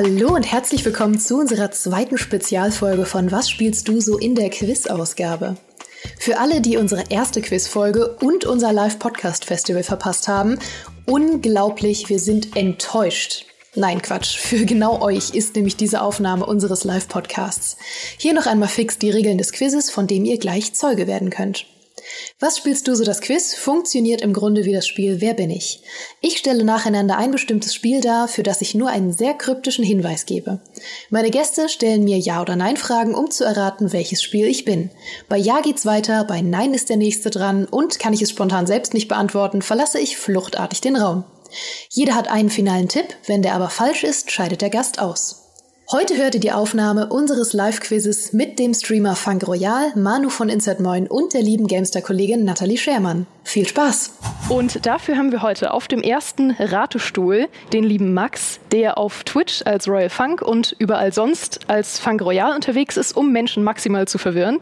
Hallo und herzlich willkommen zu unserer zweiten Spezialfolge von Was spielst du so in der Quiz-Ausgabe? Für alle, die unsere erste Quizfolge und unser Live-Podcast-Festival verpasst haben, unglaublich, wir sind enttäuscht. Nein, Quatsch. Für genau euch ist nämlich diese Aufnahme unseres Live-Podcasts. Hier noch einmal fix die Regeln des Quizzes, von dem ihr gleich Zeuge werden könnt. Was spielst du so das Quiz? Funktioniert im Grunde wie das Spiel Wer bin ich? Ich stelle nacheinander ein bestimmtes Spiel dar, für das ich nur einen sehr kryptischen Hinweis gebe. Meine Gäste stellen mir Ja- oder Nein-Fragen, um zu erraten, welches Spiel ich bin. Bei Ja geht's weiter, bei Nein ist der nächste dran und kann ich es spontan selbst nicht beantworten, verlasse ich fluchtartig den Raum. Jeder hat einen finalen Tipp, wenn der aber falsch ist, scheidet der Gast aus. Heute hört ihr die Aufnahme unseres Live-Quizzes mit dem Streamer Funk Royal, Manu von Insert Moin und der lieben Gamester-Kollegin Nathalie Schermann. Viel Spaß! Und dafür haben wir heute auf dem ersten Ratestuhl den lieben Max, der auf Twitch als Royal Funk und überall sonst als Funk Royal unterwegs ist, um Menschen maximal zu verwirren.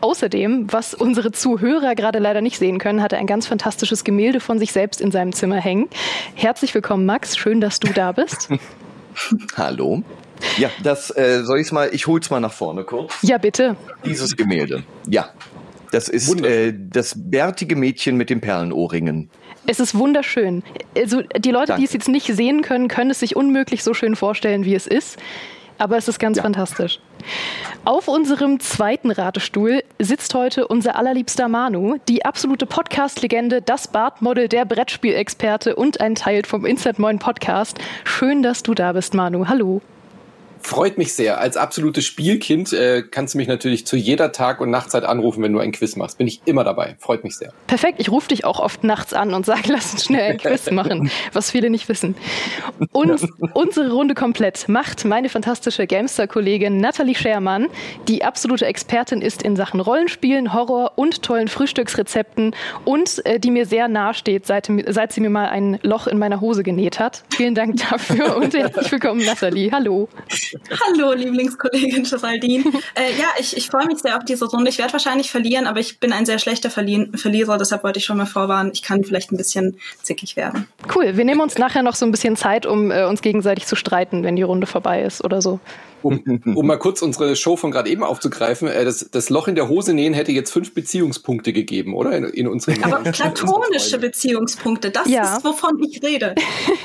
Außerdem, was unsere Zuhörer gerade leider nicht sehen können, hat er ein ganz fantastisches Gemälde von sich selbst in seinem Zimmer hängen. Herzlich willkommen, Max. Schön, dass du da bist. Hallo. Ja, das äh, soll ich's mal, ich hol's mal nach vorne kurz. Ja, bitte. Dieses Gemälde. Ja. Das ist äh, das bärtige Mädchen mit den Perlenohrringen. Es ist wunderschön. Also die Leute, Danke. die es jetzt nicht sehen können, können es sich unmöglich so schön vorstellen, wie es ist. Aber es ist ganz ja. fantastisch. Auf unserem zweiten Ratestuhl sitzt heute unser allerliebster Manu, die absolute Podcast-Legende, das Bartmodel, der Brettspielexperte und ein Teil vom Insert Moin Podcast. Schön, dass du da bist, Manu. Hallo. Freut mich sehr. Als absolutes Spielkind äh, kannst du mich natürlich zu jeder Tag- und Nachtzeit anrufen, wenn du ein Quiz machst. Bin ich immer dabei. Freut mich sehr. Perfekt. Ich rufe dich auch oft nachts an und sage, lass uns schnell ein Quiz machen, was viele nicht wissen. Und unsere Runde komplett macht meine fantastische Gamester-Kollegin Nathalie Schermann, die absolute Expertin ist in Sachen Rollenspielen, Horror und tollen Frühstücksrezepten und äh, die mir sehr nahe steht, seit, seit sie mir mal ein Loch in meiner Hose genäht hat. Vielen Dank dafür und herzlich willkommen, Nathalie. Hallo. Hallo, Lieblingskollegin Geraldine. äh, ja, ich, ich freue mich sehr auf diese Runde. Ich werde wahrscheinlich verlieren, aber ich bin ein sehr schlechter Verli Verlierer, deshalb wollte ich schon mal vorwarnen, ich kann vielleicht ein bisschen zickig werden. Cool, wir nehmen uns nachher noch so ein bisschen Zeit, um äh, uns gegenseitig zu streiten, wenn die Runde vorbei ist oder so um, um mal kurz unsere Show von gerade eben aufzugreifen, äh, das, das Loch in der Hose nähen hätte jetzt fünf Beziehungspunkte gegeben, oder? In, in unserem Aber platonische Beziehungspunkte, das ja. ist, wovon ich rede.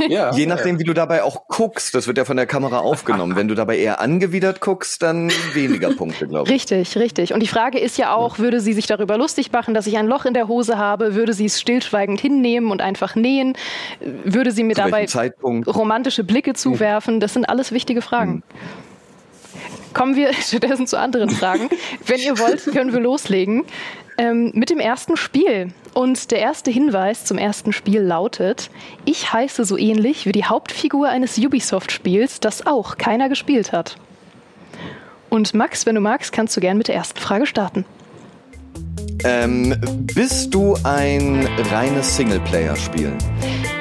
Ja. Je nachdem, wie du dabei auch guckst, das wird ja von der Kamera aufgenommen. Wenn du dabei eher angewidert guckst, dann weniger Punkte, glaube ich. Richtig, richtig. Und die Frage ist ja auch, würde sie sich darüber lustig machen, dass ich ein Loch in der Hose habe? Würde sie es stillschweigend hinnehmen und einfach nähen? Würde sie mir Zu dabei romantische Blicke zuwerfen? Das sind alles wichtige Fragen. Hm. Kommen wir stattdessen zu anderen Fragen. Wenn ihr wollt, können wir loslegen ähm, mit dem ersten Spiel. Und der erste Hinweis zum ersten Spiel lautet, ich heiße so ähnlich wie die Hauptfigur eines Ubisoft-Spiels, das auch keiner gespielt hat. Und Max, wenn du magst, kannst du gern mit der ersten Frage starten. Ähm, bist du ein reines Singleplayer-Spiel?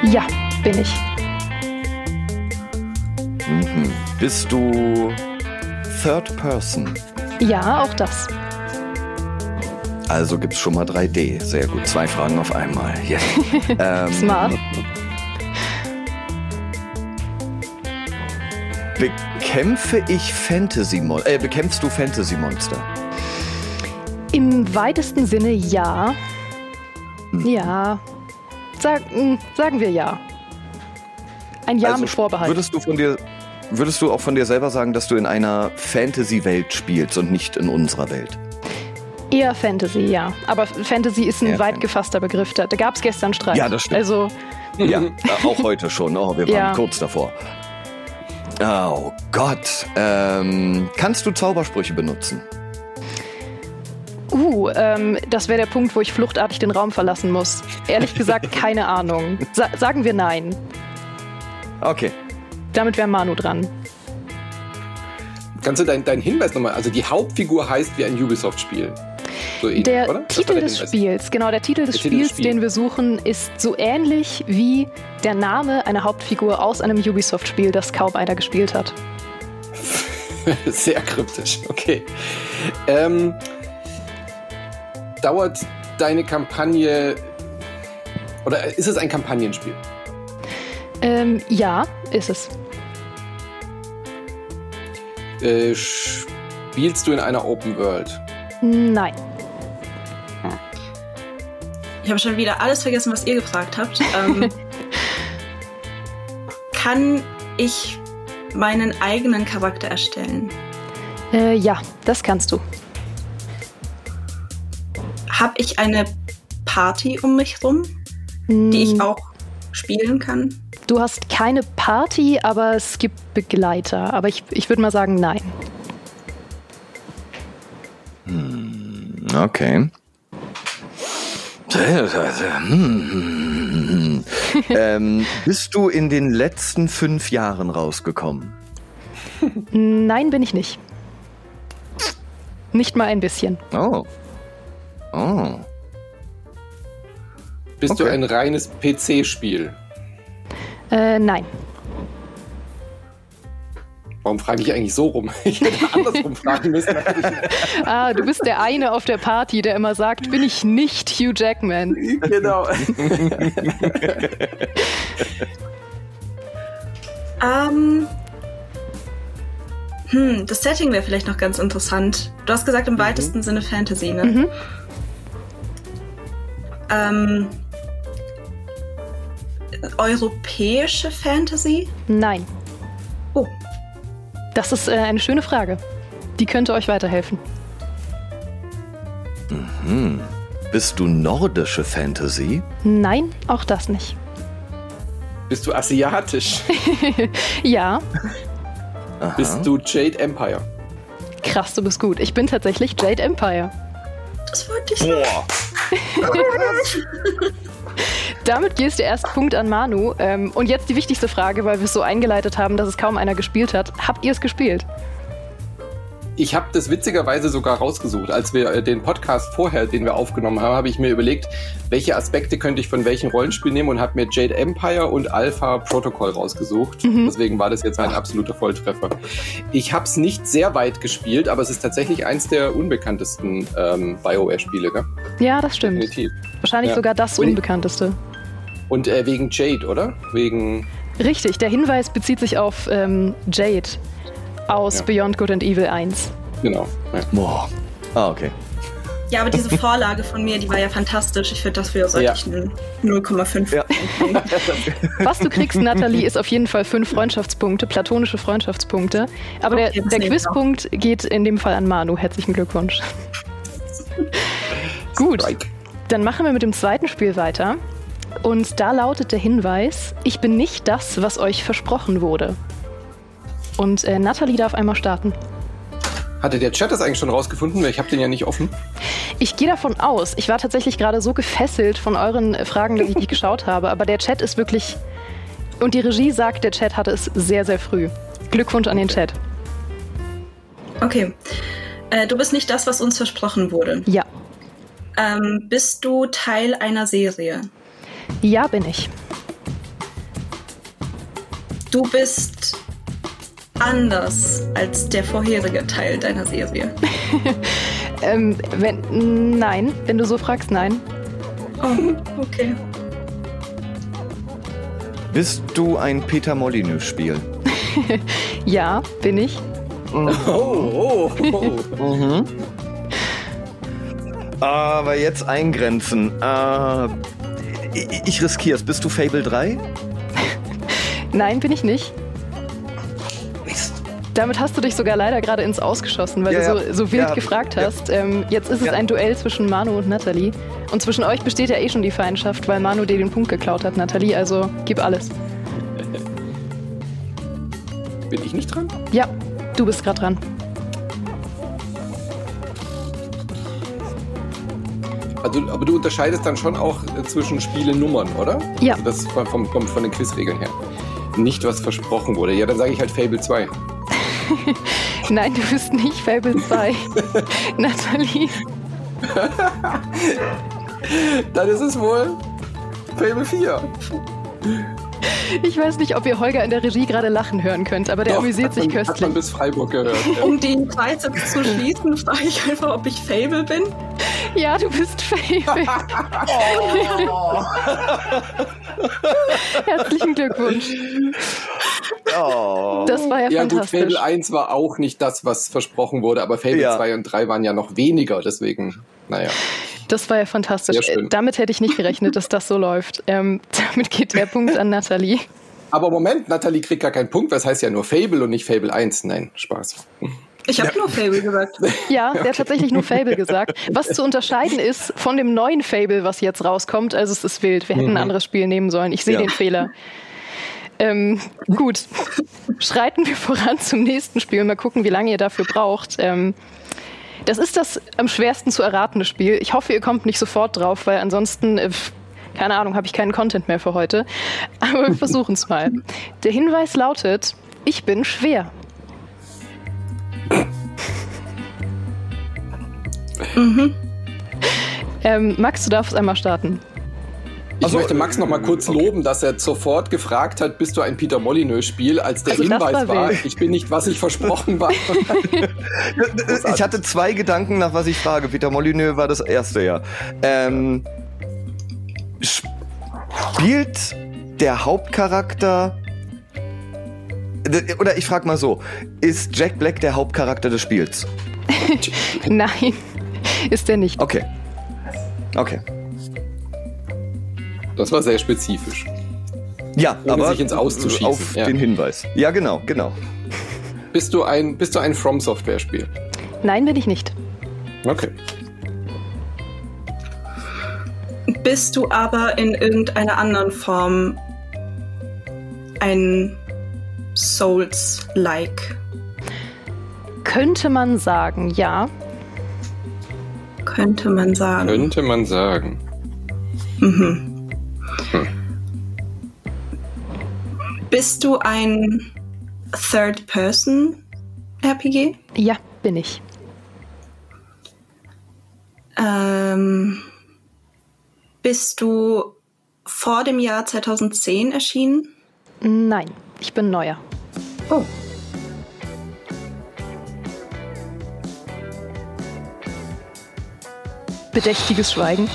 Ja, bin ich. Mhm. Bist du Third Person? Ja, auch das. Also gibt's schon mal 3D. Sehr gut. Zwei Fragen auf einmal. Yeah. ähm, Smart. Bekämpfe ich Fantasy Monster? Äh, bekämpfst du Fantasy Monster? Im weitesten Sinne ja. Hm. Ja. Sag, hm, sagen wir ja. Ein Ja also, mit Vorbehalt. Würdest du von dir Würdest du auch von dir selber sagen, dass du in einer Fantasy-Welt spielst und nicht in unserer Welt? Eher Fantasy, ja. Aber Fantasy ist ein Eher weit gefasster Begriff. Da, da gab es gestern Streit. Ja, das stimmt. Also, ja, auch heute schon. Oh, wir waren ja. kurz davor. Oh Gott. Ähm, kannst du Zaubersprüche benutzen? Uh, ähm, das wäre der Punkt, wo ich fluchtartig den Raum verlassen muss. Ehrlich gesagt, keine Ahnung. Sa sagen wir nein. Okay. Damit wäre Manu dran. Kannst du deinen dein Hinweis nochmal? Also die Hauptfigur heißt wie ein Ubisoft-Spiel. So ähnlich, der oder? Titel der des Spiels, genau, der Titel des der Spiels, des den wir suchen, ist so ähnlich wie der Name einer Hauptfigur aus einem Ubisoft-Spiel, das kaum einer gespielt hat. Sehr kryptisch, okay. Ähm, dauert deine Kampagne oder ist es ein Kampagnenspiel? Ähm, ja, ist es. Äh, spielst du in einer Open World? Nein. Ich habe schon wieder alles vergessen, was ihr gefragt habt. Ähm, kann ich meinen eigenen Charakter erstellen? Äh, ja, das kannst du. Habe ich eine Party um mich rum, hm. die ich hm. auch spielen kann? Du hast keine Party, aber es gibt Begleiter. Aber ich, ich würde mal sagen, nein. Hm, okay. ähm, bist du in den letzten fünf Jahren rausgekommen? Nein, bin ich nicht. Nicht mal ein bisschen. Oh. Oh. Bist okay. du ein reines PC-Spiel? Äh, nein. Warum frage ich eigentlich so rum? Ich hätte andersrum fragen müssen. ah, du bist der eine auf der Party, der immer sagt, bin ich nicht Hugh Jackman. Genau. ähm, hm, das Setting wäre vielleicht noch ganz interessant. Du hast gesagt, im mhm. weitesten Sinne Fantasy, ne? Mhm. Ähm, europäische Fantasy? Nein. Das ist äh, eine schöne Frage. Die könnte euch weiterhelfen. Mhm. Bist du nordische Fantasy? Nein, auch das nicht. Bist du asiatisch? ja. Aha. Bist du Jade Empire? Krass, du bist gut. Ich bin tatsächlich Jade Empire. Das wollte ich Boah. Damit gehst du erst Punkt an Manu. Ähm, und jetzt die wichtigste Frage, weil wir es so eingeleitet haben, dass es kaum einer gespielt hat. Habt ihr es gespielt? Ich habe das witzigerweise sogar rausgesucht. Als wir äh, den Podcast vorher, den wir aufgenommen haben, habe ich mir überlegt, welche Aspekte könnte ich von welchem Rollenspiel nehmen und habe mir Jade Empire und Alpha Protocol rausgesucht. Mhm. Deswegen war das jetzt ein absoluter Volltreffer. Ich habe es nicht sehr weit gespielt, aber es ist tatsächlich eins der unbekanntesten ähm, BioWare-Spiele. Ja, das stimmt. Definitiv. Wahrscheinlich ja. sogar das unbekannteste. Und äh, wegen Jade, oder? Wegen. Richtig, der Hinweis bezieht sich auf ähm, Jade aus ja. Beyond Good and Evil 1. Genau. Ja. Boah. Ah, okay. Ja, aber diese Vorlage von mir, die war ja fantastisch. Ich finde, dafür sollte ja. ich einen 0,5 ja. Was du kriegst, Nathalie, ist auf jeden Fall fünf Freundschaftspunkte, platonische Freundschaftspunkte. Aber okay, der, der Quizpunkt geht in dem Fall an Manu. Herzlichen Glückwunsch. Gut, dann machen wir mit dem zweiten Spiel weiter. Und da lautet der Hinweis, ich bin nicht das, was euch versprochen wurde. Und äh, Nathalie darf einmal starten. Hatte der Chat das eigentlich schon rausgefunden? Ich habe den ja nicht offen. Ich gehe davon aus. Ich war tatsächlich gerade so gefesselt von euren Fragen, dass ich nicht geschaut habe. Aber der Chat ist wirklich. Und die Regie sagt, der Chat hatte es sehr, sehr früh. Glückwunsch an den Chat. Okay. Äh, du bist nicht das, was uns versprochen wurde. Ja. Ähm, bist du Teil einer Serie? Ja, bin ich. Du bist anders als der vorherige Teil deiner Serie. ähm, wenn, nein, wenn du so fragst, nein. Oh, okay. Bist du ein Peter Molyneux-Spiel? ja, bin ich. Oh, oh, oh. mhm. Aber jetzt eingrenzen. Äh, ich, ich riskiere es. Bist du Fable 3? Nein, bin ich nicht. Damit hast du dich sogar leider gerade ins Ausgeschossen, weil ja, du so, so wild ja, gefragt hast. Ja. Ähm, jetzt ist es ein Duell zwischen Manu und Nathalie. Und zwischen euch besteht ja eh schon die Feindschaft, weil Manu dir den Punkt geklaut hat, Nathalie. Also gib alles. Bin ich nicht dran? Ja, du bist gerade dran. Also, aber du unterscheidest dann schon auch äh, zwischen Spielenummern, oder? Ja. Also das vom, vom, von den Quizregeln her. Nicht, was versprochen wurde. Ja, dann sage ich halt Fable 2. Nein, du bist nicht Fable 2. Nathalie. dann ist es wohl Fable 4. Ich weiß nicht, ob ihr Holger in der Regie gerade lachen hören könnt, aber der Doch, amüsiert sich man, köstlich. Hat man bis Freiburg gehört. Um den Dreisatz zu schließen, frage ich einfach, ob ich Fable bin. Ja, du bist Fable. oh. Herzlichen Glückwunsch. Oh. Das war ja, ja fantastisch. Ja gut, Fable 1 war auch nicht das, was versprochen wurde, aber Fable ja. 2 und 3 waren ja noch weniger, deswegen, naja. Das war ja fantastisch. Damit hätte ich nicht gerechnet, dass das so läuft. Ähm, damit geht der Punkt an Nathalie. Aber Moment, Nathalie kriegt gar keinen Punkt, das heißt ja nur Fable und nicht Fable 1. Nein, Spaß. Ich habe ja. nur Fable gesagt. Ja, der hat tatsächlich nur Fable gesagt. Was zu unterscheiden ist von dem neuen Fable, was jetzt rauskommt. Also es ist wild. Wir hätten mhm. ein anderes Spiel nehmen sollen. Ich sehe ja. den Fehler. Ähm, gut, schreiten wir voran zum nächsten Spiel. Mal gucken, wie lange ihr dafür braucht. Ähm, das ist das am schwersten zu erratende Spiel. Ich hoffe, ihr kommt nicht sofort drauf, weil ansonsten, äh, keine Ahnung, habe ich keinen Content mehr für heute. Aber wir versuchen es mal. Der Hinweis lautet, ich bin schwer. Mhm. Ähm, Max, du darfst einmal starten. Ich also, möchte Max noch mal kurz okay. loben, dass er sofort gefragt hat, bist du ein Peter Molyneux-Spiel, als der also Hinweis war, war ich bin nicht, was ich versprochen war. ich hatte zwei Gedanken, nach was ich frage. Peter Molyneux war das erste, ja. Ähm, spielt der Hauptcharakter oder ich frage mal so, ist Jack Black der Hauptcharakter des Spiels? Nein, ist er nicht. Okay. Okay. Das war sehr spezifisch. Ja, Ohne aber sich ins Auszuschießen. auf ja. den Hinweis. Ja, genau, genau. Bist du ein, bist du ein From Software Spiel? Nein, bin ich nicht. Okay. Bist du aber in irgendeiner anderen Form ein Souls-like? Könnte man sagen, ja. Könnte man sagen. Könnte man sagen. Mhm. Bist du ein Third-Person-RPG? Ja, bin ich. Ähm, bist du vor dem Jahr 2010 erschienen? Nein, ich bin neuer. Oh. Bedächtiges Schweigen.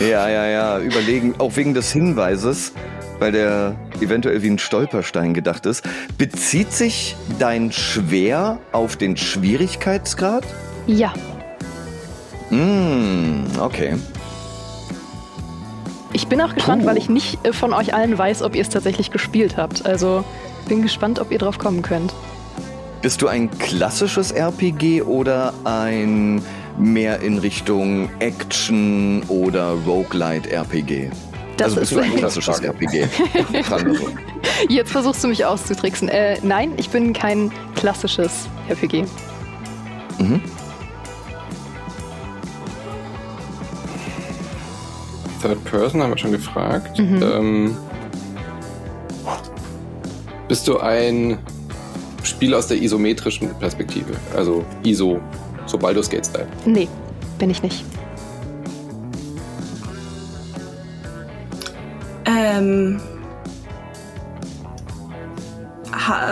Ja, ja, ja. Überlegen, auch wegen des Hinweises, weil der eventuell wie ein Stolperstein gedacht ist. Bezieht sich dein Schwer auf den Schwierigkeitsgrad? Ja. Mm, okay. Ich bin auch gespannt, Puh. weil ich nicht äh, von euch allen weiß, ob ihr es tatsächlich gespielt habt. Also bin gespannt, ob ihr drauf kommen könnt. Bist du ein klassisches RPG oder ein mehr in Richtung Action oder Roguelite RPG? Das also bist du ein klassisches RPG? Jetzt versuchst du mich auszutricksen. Äh, nein, ich bin kein klassisches RPG. Mhm. Third Person haben wir schon gefragt. Mhm. Ähm, bist du ein Spiel aus der isometrischen Perspektive? Also ISO, so Baldur's Gate Style? Nee, bin ich nicht. Ähm.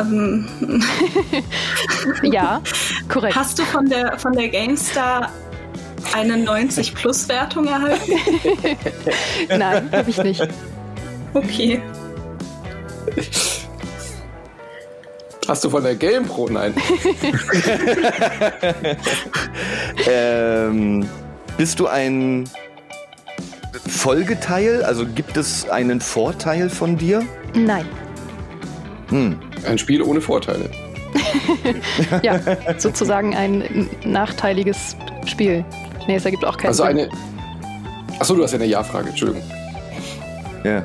Ähm. ja, korrekt. Hast du von der, von der GameStar eine 90-Plus-Wertung erhalten? Nein, habe ich nicht. Okay. Hast du von der GamePro? Nein. ähm, bist du ein Folgeteil? Also gibt es einen Vorteil von dir? Nein. Hm. Ein Spiel ohne Vorteile. ja, sozusagen ein nachteiliges Spiel. Nee, es ergibt auch keinen Also eine. Achso, du hast ja eine Ja-Frage, Entschuldigung. Ja.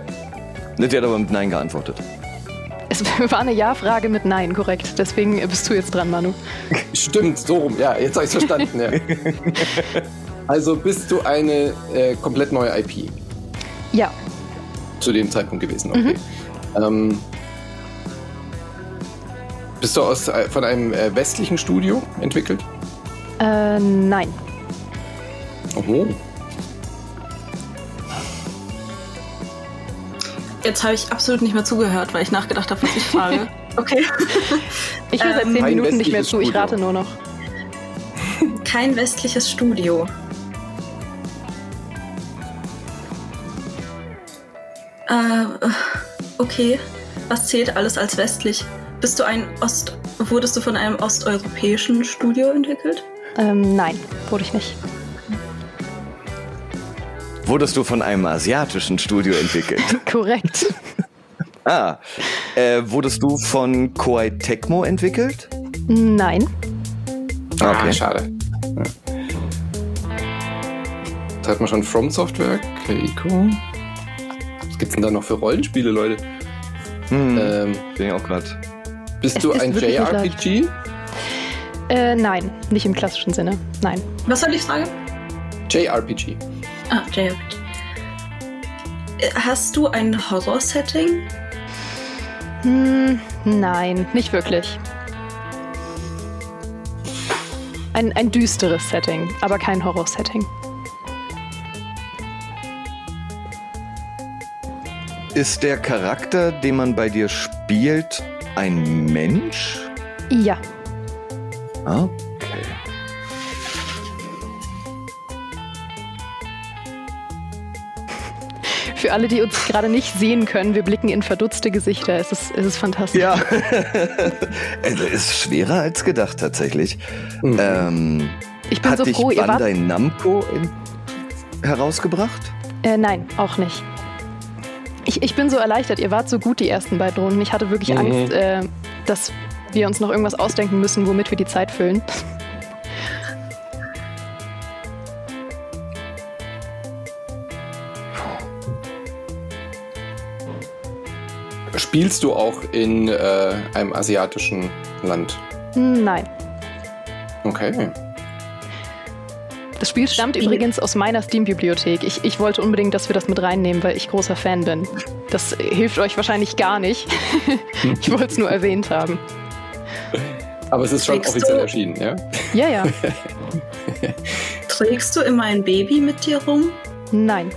Die hat aber mit Nein geantwortet. Es war eine Ja-Frage mit Nein, korrekt. Deswegen bist du jetzt dran, Manu. Stimmt, so rum. Ja, jetzt habe ich verstanden. Ja. Also bist du eine äh, komplett neue IP? Ja. Zu dem Zeitpunkt gewesen, okay. Mhm. Ähm, bist du aus, äh, von einem äh, westlichen Studio entwickelt? Äh, nein. Oh. Jetzt habe ich absolut nicht mehr zugehört, weil ich nachgedacht habe, was ich frage. Okay. Ich höre seit zehn ähm, Minuten nicht mehr zu, ich rate nur noch. Kein westliches Studio. Äh, okay. was zählt alles als westlich? Bist du ein Ost, wurdest du von einem osteuropäischen Studio entwickelt? Ähm, nein, wurde ich nicht. Wurdest du von einem asiatischen Studio entwickelt? Korrekt. ah, äh, wurdest du von Koei Tecmo entwickelt? Nein. Ah, okay. Ah, schade. Ja. Da hat man schon From Software, Keiko. Was gibt's denn da noch für Rollenspiele, Leute? Hm, ähm, bin ich auch gerade. Bist du ein JRPG? Äh, nein, nicht im klassischen Sinne. Nein. Was soll ich fragen? JRPG. Ah, JRPG. Hast du ein Horror-Setting? Hm, nein, nicht wirklich. Ein, ein düsteres Setting, aber kein Horror-Setting. Ist der Charakter, den man bei dir spielt, ein Mensch? Ja. Okay. Für alle, die uns gerade nicht sehen können, wir blicken in verdutzte Gesichter. Es ist, es ist fantastisch. Ja. es ist schwerer als gedacht, tatsächlich. Mhm. Ähm, ich bin hat so froh, dich Bandai Namco in, herausgebracht? Äh, nein, auch nicht. Ich, ich bin so erleichtert. Ihr wart so gut die ersten beiden Runden. Ich hatte wirklich mhm. Angst, äh, dass wir uns noch irgendwas ausdenken müssen, womit wir die Zeit füllen. Spielst du auch in äh, einem asiatischen Land? Nein. Okay. Das Spiel stammt Spiel. übrigens aus meiner Steam-Bibliothek. Ich, ich wollte unbedingt, dass wir das mit reinnehmen, weil ich großer Fan bin. Das hilft euch wahrscheinlich gar nicht. ich wollte es nur erwähnt haben. Aber es ist schon Trägst offiziell du? erschienen, ja? Ja, ja. Trägst du immer ein Baby mit dir rum? Nein.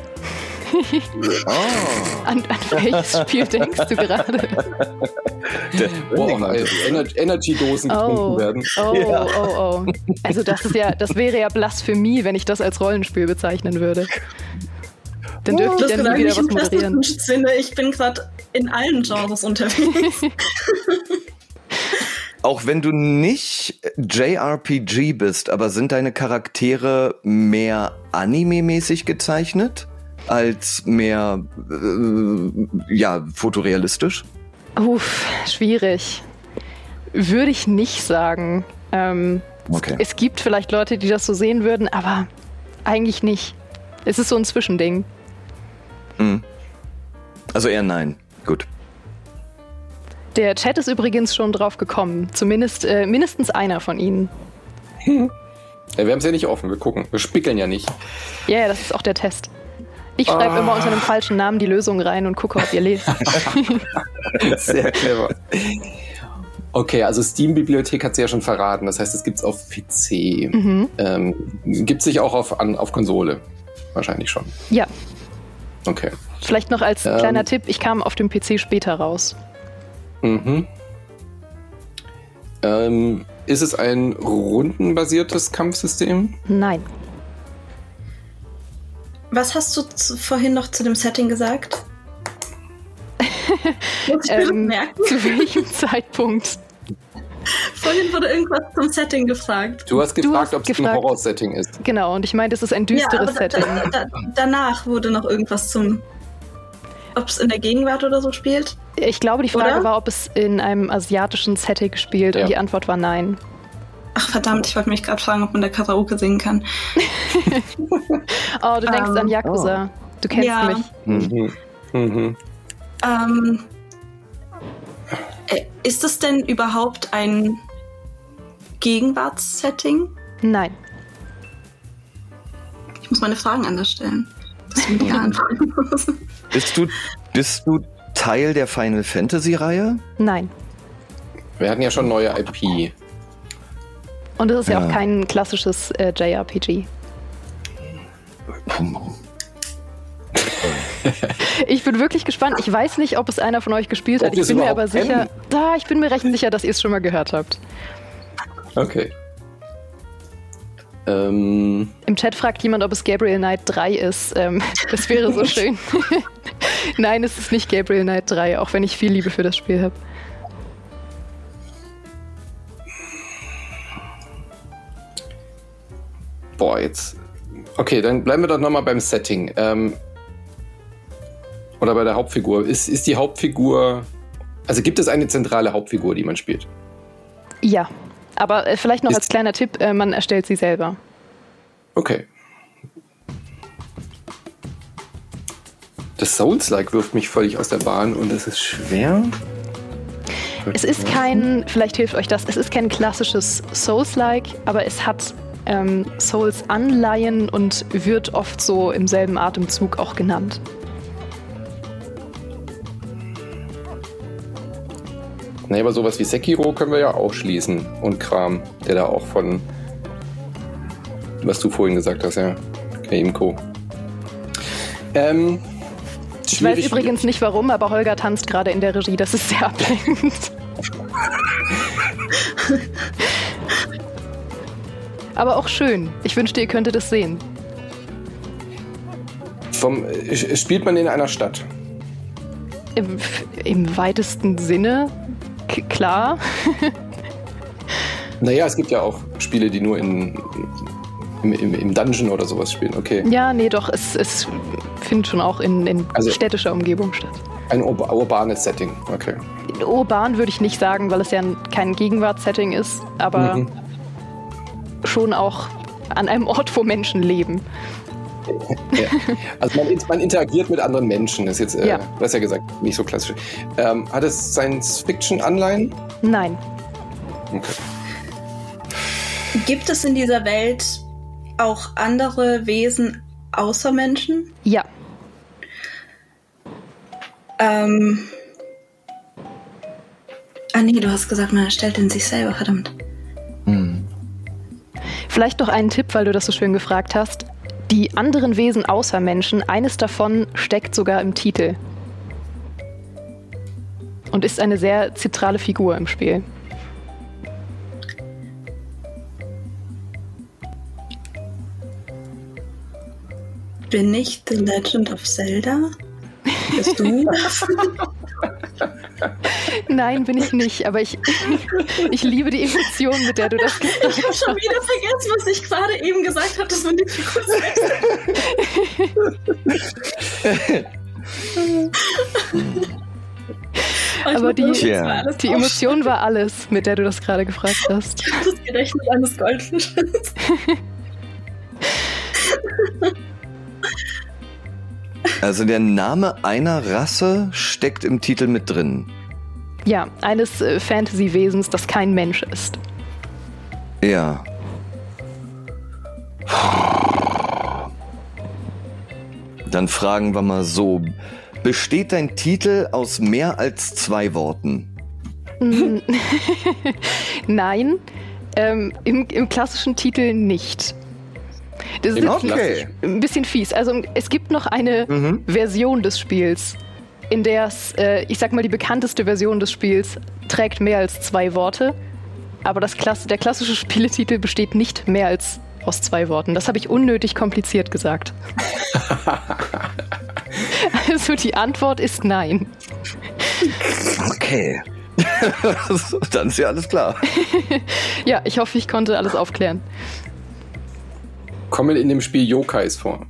Oh. An, an, welches Spiel denkst du gerade? Wow, also Energy-Dosen getrunken oh, werden. Oh, ja. oh, oh. Also das ist ja, das wäre ja Blasphemie, wenn ich das als Rollenspiel bezeichnen würde. Dann dürfte oh, ich ja nie wieder was moderieren. Sinne. Ich bin gerade in allen Genres unterwegs. Auch wenn du nicht JRPG bist, aber sind deine Charaktere mehr anime-mäßig gezeichnet? Als mehr, äh, ja, fotorealistisch? Uff, schwierig. Würde ich nicht sagen. Ähm, okay. es, es gibt vielleicht Leute, die das so sehen würden, aber eigentlich nicht. Es ist so ein Zwischending. Mhm. Also eher nein. Gut. Der Chat ist übrigens schon drauf gekommen. Zumindest äh, mindestens einer von ihnen. Ja, wir haben es ja nicht offen. Wir gucken. Wir spickeln ja nicht. Ja, yeah, das ist auch der Test. Ich schreibe oh. immer unter einem falschen Namen die Lösung rein und gucke, ob ihr lest. Sehr clever. Okay, also Steam-Bibliothek hat sie ja schon verraten. Das heißt, es gibt es auf PC. Mhm. Ähm, gibt es sich auch auf, an, auf Konsole? Wahrscheinlich schon. Ja. Okay. Vielleicht noch als ähm, kleiner Tipp, ich kam auf dem PC später raus. Mhm. Ähm, ist es ein rundenbasiertes Kampfsystem? Nein. Was hast du zu, vorhin noch zu dem Setting gesagt? Muss ich ähm, merken? Zu welchem Zeitpunkt? Vorhin wurde irgendwas zum Setting gefragt. Du hast gefragt, ob es ein Horror-Setting ist. Genau, und ich meinte, es ist ein düsteres ja, Setting. Da, da, danach wurde noch irgendwas zum. Ob es in der Gegenwart oder so spielt? Ich glaube, die Frage oder? war, ob es in einem asiatischen Setting spielt, ja. und die Antwort war nein. Ach verdammt, ich wollte mich gerade fragen, ob man da Karaoke singen kann. oh, du denkst um, an ähm, Yakuza. Oh. Du kennst ja. mich. Mhm. Mhm. Ähm, äh, ist das denn überhaupt ein Gegenwartssetting? Nein. Ich muss meine Fragen anders stellen. Ja. Bist du, bist du Teil der Final Fantasy Reihe? Nein. Wir hatten ja schon neue IP. Und es ist ja, ja auch kein klassisches äh, JRPG. ich bin wirklich gespannt. Ich weiß nicht, ob es einer von euch gespielt hat. Ich bin mir aber sicher, da, ich bin mir recht sicher, dass ihr es schon mal gehört habt. Okay. Ähm, Im Chat fragt jemand, ob es Gabriel Knight 3 ist. Ähm, das wäre so schön. Nein, es ist nicht Gabriel Knight 3, auch wenn ich viel Liebe für das Spiel habe. Boah, jetzt. Okay, dann bleiben wir doch nochmal beim Setting. Ähm, oder bei der Hauptfigur. Ist, ist die Hauptfigur. Also gibt es eine zentrale Hauptfigur, die man spielt? Ja. Aber äh, vielleicht noch ist als kleiner Tipp, äh, man erstellt sie selber. Okay. Das Souls-like wirft mich völlig aus der Bahn und es ist schwer. Es ist kein, vielleicht hilft euch das, es ist kein klassisches Souls-like, aber es hat ähm, Souls-Anleihen und wird oft so im selben Atemzug auch genannt. Nee, aber sowas wie Sekiro können wir ja auch schließen. Und Kram, der da auch von, was du vorhin gesagt hast, ja, Kaimko. Ähm, ich weiß übrigens nicht warum, aber Holger tanzt gerade in der Regie. Das ist sehr ablenkend. aber auch schön. Ich wünschte, ihr könntet es sehen. Vom, spielt man in einer Stadt? Im, Im, weitesten Sinne klar. naja, es gibt ja auch Spiele, die nur in, im, im, im, Dungeon oder sowas spielen, okay. Ja, nee, doch, es, es findet schon auch in, in also städtischer Umgebung statt. Ein ur urbanes Setting, okay. Urban würde ich nicht sagen, weil es ja kein Gegenwartssetting ist, aber mhm. Schon auch an einem Ort, wo Menschen leben. ja. Also man, man, interagiert mit anderen Menschen, das ist jetzt, äh, ja. du hast ja gesagt, nicht so klassisch. Ähm, hat es Science-Fiction-Anleihen? Nein. Okay. Gibt es in dieser Welt auch andere Wesen außer Menschen? Ja. Ähm. Ah nee, du hast gesagt, man erstellt in sich selber, verdammt. Vielleicht noch einen Tipp, weil du das so schön gefragt hast die anderen Wesen außer Menschen, eines davon steckt sogar im Titel. Und ist eine sehr zentrale Figur im Spiel. Bin ich The Legend of Zelda? Bist du? Nein, bin ich nicht, aber ich, ich liebe die Emotion, mit der du das gesagt hast. Ich habe schon wieder vergessen, was ich gerade eben gesagt habe, dass man die Figur Aber die, ja. die Emotion war alles, mit der du das gerade gefragt hast. Ich habe das gerechnet eines Goldfisches. Also der Name einer Rasse steckt im Titel mit drin. Ja, eines äh, Fantasy-Wesens, das kein Mensch ist. Ja. Dann fragen wir mal so. Besteht dein Titel aus mehr als zwei Worten? Nein, ähm, im, im klassischen Titel nicht. Das ist okay. ein bisschen fies. Also es gibt noch eine mhm. Version des Spiels, in der es, äh, ich sag mal, die bekannteste Version des Spiels trägt mehr als zwei Worte. Aber das Klasse, der klassische Spieletitel besteht nicht mehr als aus zwei Worten. Das habe ich unnötig kompliziert gesagt. also die Antwort ist nein. Okay. Dann ist ja alles klar. ja, ich hoffe, ich konnte alles aufklären. Kommen in dem Spiel Yokais vor?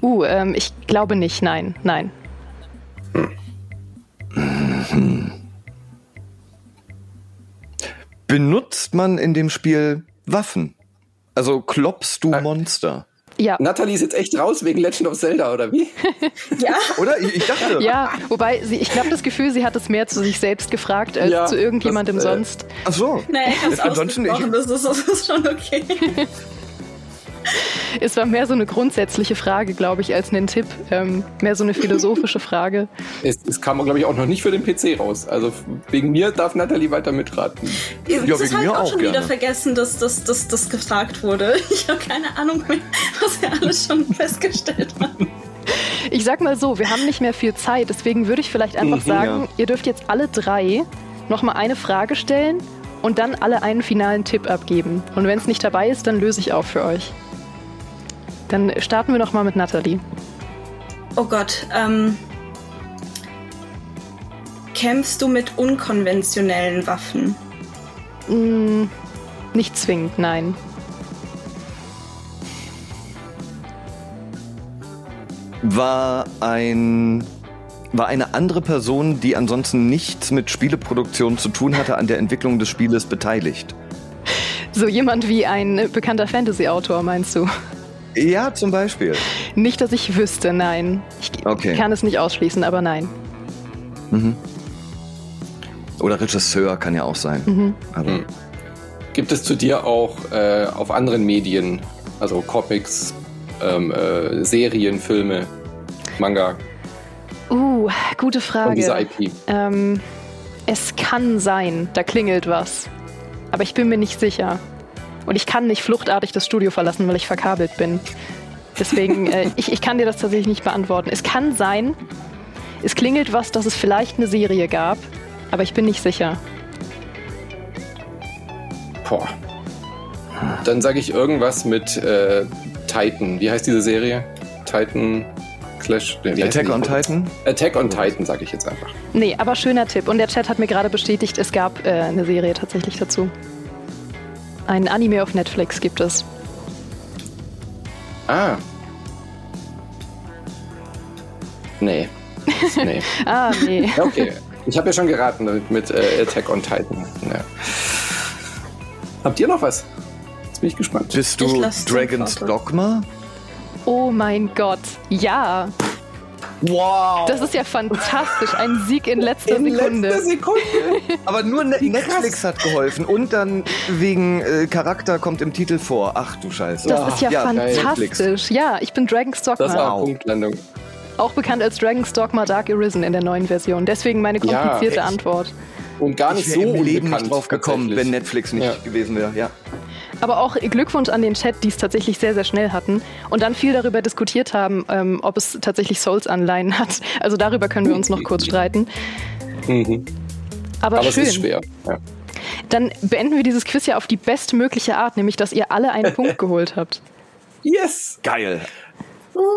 Uh, ähm, ich glaube nicht. Nein, nein. Hm. Benutzt man in dem Spiel Waffen? Also klopfst du äh, Monster? Ja. Natalie ist jetzt echt raus wegen Legend of Zelda, oder wie? ja. Oder? Ich, ich, dachte. Ja, wobei, sie, ich glaube, das Gefühl, sie hat es mehr zu sich selbst gefragt als ja, zu irgendjemandem das, äh, sonst. Ach so. Naja, ich habe es ausgesprochen, das ist, das ist schon okay. es war mehr so eine grundsätzliche Frage, glaube ich, als ein Tipp. Ähm, mehr so eine philosophische Frage. Es, es kam, glaube ich, auch noch nicht für den PC raus. Also wegen mir darf Nathalie weiter mitraten. Ja, ja das habe ich auch schon gerne. wieder vergessen, dass das gefragt wurde. Ich habe keine Ahnung mehr, was wir alles schon festgestellt haben. Ich sag mal so, wir haben nicht mehr viel Zeit, deswegen würde ich vielleicht einfach mhm, sagen, ja. ihr dürft jetzt alle drei nochmal eine Frage stellen und dann alle einen finalen Tipp abgeben. Und wenn es nicht dabei ist, dann löse ich auf für euch. Dann starten wir noch mal mit Nathalie. Oh Gott, ähm, kämpfst du mit unkonventionellen Waffen? Mm, nicht zwingend, nein. War ein war eine andere Person, die ansonsten nichts mit Spieleproduktion zu tun hatte, an der Entwicklung des Spieles beteiligt. So jemand wie ein bekannter Fantasy-Autor, meinst du? Ja, zum Beispiel. Nicht, dass ich wüsste, nein. Ich okay. kann es nicht ausschließen, aber nein. Mhm. Oder Regisseur kann ja auch sein. Mhm. Mhm. Gibt es zu dir auch äh, auf anderen Medien, also Comics, ähm, äh, Serien, Filme, Manga? Uh, gute Frage. Von dieser IP. Ähm, es kann sein, da klingelt was. Aber ich bin mir nicht sicher. Und ich kann nicht fluchtartig das Studio verlassen, weil ich verkabelt bin. Deswegen, äh, ich, ich kann dir das tatsächlich nicht beantworten. Es kann sein, es klingelt was, dass es vielleicht eine Serie gab, aber ich bin nicht sicher. Boah. Dann sage ich irgendwas mit äh, Titan. Wie heißt diese Serie? Titan Clash. Nee, Attack on Titan? Attack on Titan, sage ich jetzt einfach. Nee, aber schöner Tipp. Und der Chat hat mir gerade bestätigt, es gab äh, eine Serie tatsächlich dazu. Ein Anime auf Netflix gibt es. Ah. Nee. nee. ah, nee. Okay. Ich habe ja schon geraten mit, mit äh, Attack on Titan. Ja. Habt ihr noch was? Jetzt bin ich gespannt. Bist du Dragon's Dogma? Oh mein Gott, ja. Wow. Das ist ja fantastisch. Ein Sieg in letzter in Sekunde. Letzter Sekunde. Aber nur ne Netflix hat geholfen. Und dann wegen äh, Charakter kommt im Titel vor. Ach du Scheiße. Das ist ja, ja fantastisch. Ja, ich bin Dragon's Dogma. Das war. Punktlandung. Auch bekannt als Dragon's Dogma Dark Arisen in der neuen Version. Deswegen meine komplizierte ja, Antwort. Und gar nicht ich so im Leben nicht drauf gekommen, wenn Netflix nicht ja. gewesen wäre. Ja. Aber auch Glückwunsch an den Chat, die es tatsächlich sehr, sehr schnell hatten und dann viel darüber diskutiert haben, ähm, ob es tatsächlich Souls-Anleihen hat. Also darüber können wir uns noch kurz streiten. Mhm. Aber, Aber schön. es ist schwer. Ja. Dann beenden wir dieses Quiz ja auf die bestmögliche Art, nämlich dass ihr alle einen Punkt geholt habt. Yes! Geil.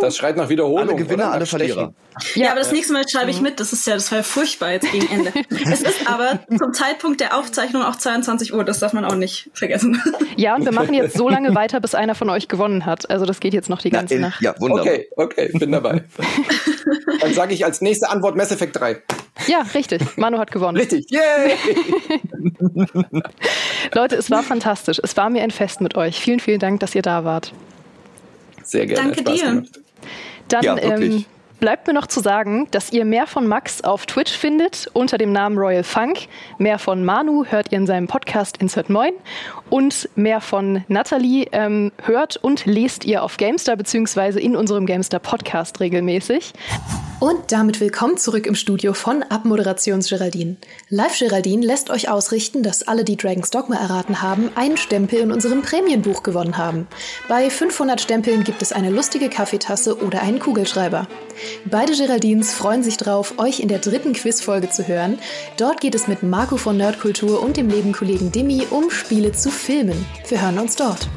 Das schreit nach Wiederholung. Alle Gewinner, alle Verlierer. Ja, ja, aber das nächste Mal schreibe ich mit. Das ist ja, das war ja furchtbar jetzt gegen Ende. es ist aber zum Zeitpunkt der Aufzeichnung auch 22 Uhr. Das darf man auch nicht vergessen. Ja, und wir machen jetzt so lange weiter, bis einer von euch gewonnen hat. Also das geht jetzt noch die ganze Na, Nacht. Ja, wunderbar. Okay, okay, bin dabei. Dann sage ich als nächste Antwort Mass Effect 3. Ja, richtig. Manu hat gewonnen. Richtig. Yay! Leute, es war fantastisch. Es war mir ein Fest mit euch. Vielen, vielen Dank, dass ihr da wart. Sehr gerne. Danke dir. Dann ja, ähm, bleibt mir noch zu sagen, dass ihr mehr von Max auf Twitch findet unter dem Namen Royal Funk. Mehr von Manu hört ihr in seinem Podcast Insert Moin. Und mehr von Natalie ähm, hört und lest ihr auf Gamestar bzw. in unserem Gamestar Podcast regelmäßig. Und damit willkommen zurück im Studio von Abmoderations Geraldine. Live Geraldine lässt euch ausrichten, dass alle, die Dragon's Dogma erraten haben, einen Stempel in unserem Prämienbuch gewonnen haben. Bei 500 Stempeln gibt es eine lustige Kaffeetasse oder einen Kugelschreiber. Beide Geraldines freuen sich drauf, euch in der dritten Quizfolge zu hören. Dort geht es mit Marco von Nerdkultur und dem Nebenkollegen Dimi um Spiele zu filmen. Wir hören uns dort.